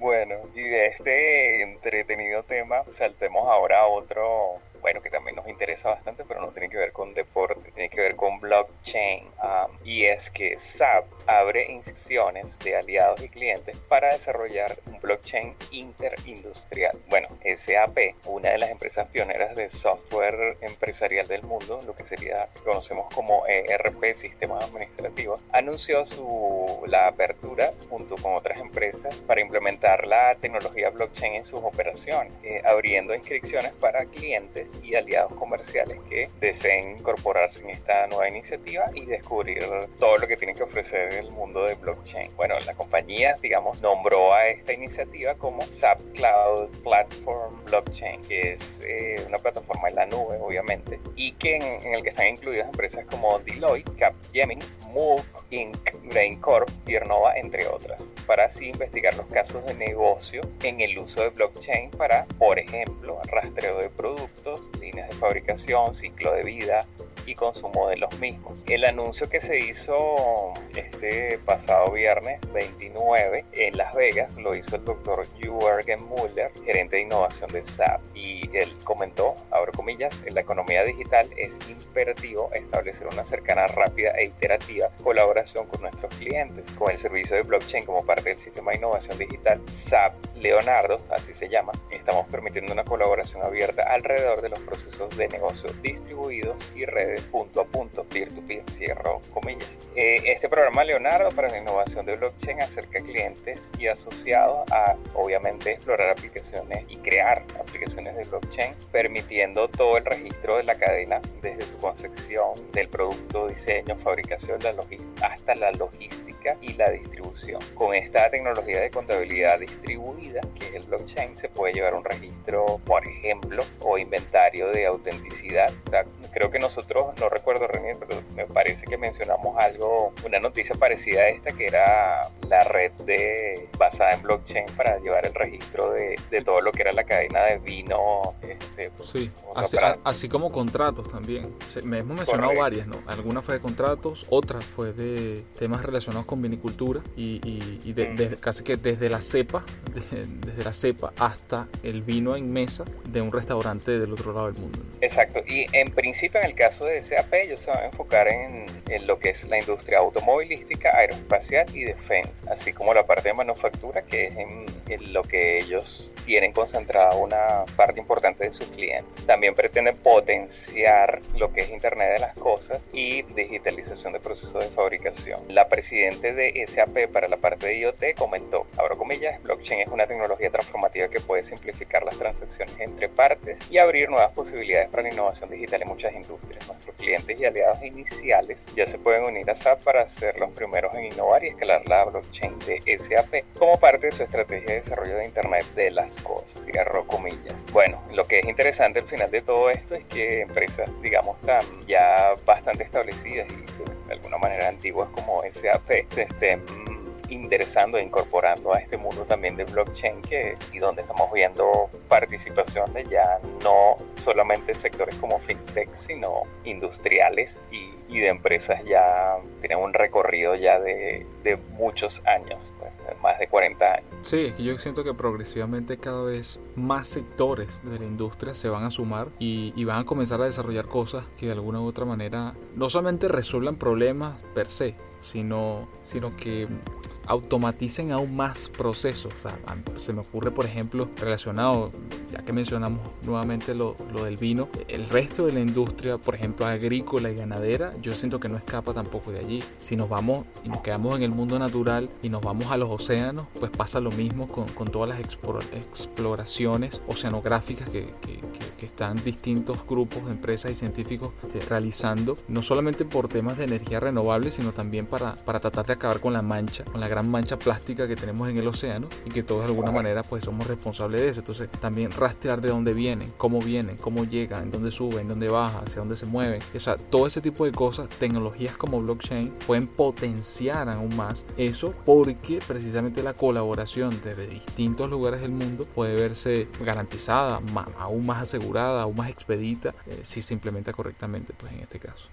Bueno, y de este entretenido tema saltemos ahora a otro bueno, que también nos interesa bastante, pero no tiene que ver con deporte, tiene que ver con blockchain. Um, y es que SAP abre inscripciones de aliados y clientes para desarrollar un blockchain interindustrial. Bueno, SAP, una de las empresas pioneras de software empresarial del mundo, lo que sería, conocemos como ERP, sistemas administrativos, anunció su, la apertura junto con otras empresas para implementar la tecnología blockchain en sus operaciones, eh, abriendo inscripciones para clientes y aliados comerciales que deseen incorporarse en esta nueva iniciativa y descubrir todo lo que tiene que ofrecer el mundo de blockchain. Bueno, la compañía, digamos, nombró a esta iniciativa como SAP Cloud Platform Blockchain, que es eh, una plataforma en la nube, obviamente, y que en, el que están incluidas empresas como Deloitte, Capgemini, Move Inc., Corp, Tiernova, entre otras, para así investigar los casos de negocio en el uso de blockchain para, por ejemplo, rastreo de productos, líneas de fabricación, ciclo de vida y consumo de los mismos. El anuncio que se hizo este pasado viernes 29 en Las Vegas lo hizo el doctor Jürgen Müller, gerente de innovación de SAP, y él comentó, abro comillas, en la economía digital es imperativo establecer una cercana, rápida e iterativa colaboración con nuestros clientes. Con el servicio de blockchain como parte del sistema de innovación digital SAP Leonardo, así se llama, estamos permitiendo una colaboración abierta alrededor de los procesos de negocio distribuidos y redes punto a punto, peer-to-peer, cierro comillas. Eh, este programa Leonardo para la innovación de blockchain acerca a clientes y asociados a, obviamente, explorar aplicaciones y crear aplicaciones de blockchain, permitiendo todo el registro de la cadena desde su concepción del producto, diseño, fabricación, la hasta la logística y la distribución. Con esta tecnología de contabilidad distribuida, que es el blockchain, se puede llevar un registro, por ejemplo, o inventario de autenticidad. creo que nosotros, no recuerdo René, pero me parece que mencionamos algo, una noticia parecida a esta, que era la red de basada en blockchain para llevar el registro de, de todo lo que era la cadena de vino. Este, pues, sí, así, como contratos también. Me hemos mencionado varias, ¿no? Alguna fue de contratos, otra fue de temas relacionados con vinicultura y, y, de, casi que desde la cepa, desde la cepa hasta el vino en mesa de un restaurante del otro lado del mundo. Exacto, y en principio en el caso de SAP ellos se van a enfocar en, en lo que es la industria automovilística, aeroespacial y defensa, así como la parte de manufactura que es en, en lo que ellos tienen concentrada una parte importante de sus clientes. También pretenden potenciar lo que es Internet de las Cosas y digitalización de procesos de fabricación. La presidente de SAP para la parte de IoT comentó, abro comillas, blockchain es una tecnología transformativa que puede simplificar las transacciones entre partes y abrir nuevas posibilidades para la innovación digital en muchas industrias. Nuestros clientes y aliados iniciales ya se pueden unir a SAP para ser los primeros en innovar y escalar la blockchain de SAP como parte de su estrategia de desarrollo de Internet de las cosas, cierro comillas. Bueno, lo que es interesante al final de todo esto es que empresas, digamos, tan ya bastante establecidas y de alguna manera antiguas como SAP se estén interesando e incorporando a este mundo también de blockchain que, y donde estamos viendo participación de ya no solamente sectores como fintech, sino industriales y, y de empresas ya tienen un recorrido ya de, de muchos años, pues, más de 40 años. Sí, es que yo siento que progresivamente cada vez más sectores de la industria se van a sumar y, y van a comenzar a desarrollar cosas que de alguna u otra manera no solamente resuelvan problemas per se, sino, sino que automaticen aún más procesos. se me ocurre, por ejemplo, relacionado, ya que mencionamos nuevamente lo, lo, del vino, el resto de la industria, por ejemplo, agrícola y ganadera, yo siento que no escapa tampoco de allí. Si nos vamos y nos quedamos en el mundo natural y nos vamos a los océanos, pues pasa lo mismo con, con todas las exploraciones oceanográficas que, que, que, están distintos grupos de empresas y científicos realizando, no solamente por temas de energía renovable, sino también para, para tratar de acabar con la mancha, con la gran mancha plástica que tenemos en el océano y que todos de alguna manera pues somos responsables de eso. Entonces también rastrear de dónde vienen, cómo vienen, cómo llegan, dónde suben, dónde bajan, hacia dónde se mueven. O sea, todo ese tipo de cosas, tecnologías como blockchain pueden potenciar aún más eso porque precisamente la colaboración desde distintos lugares del mundo puede verse garantizada, aún más asegurada, aún más expedita eh, si se implementa correctamente pues en este caso.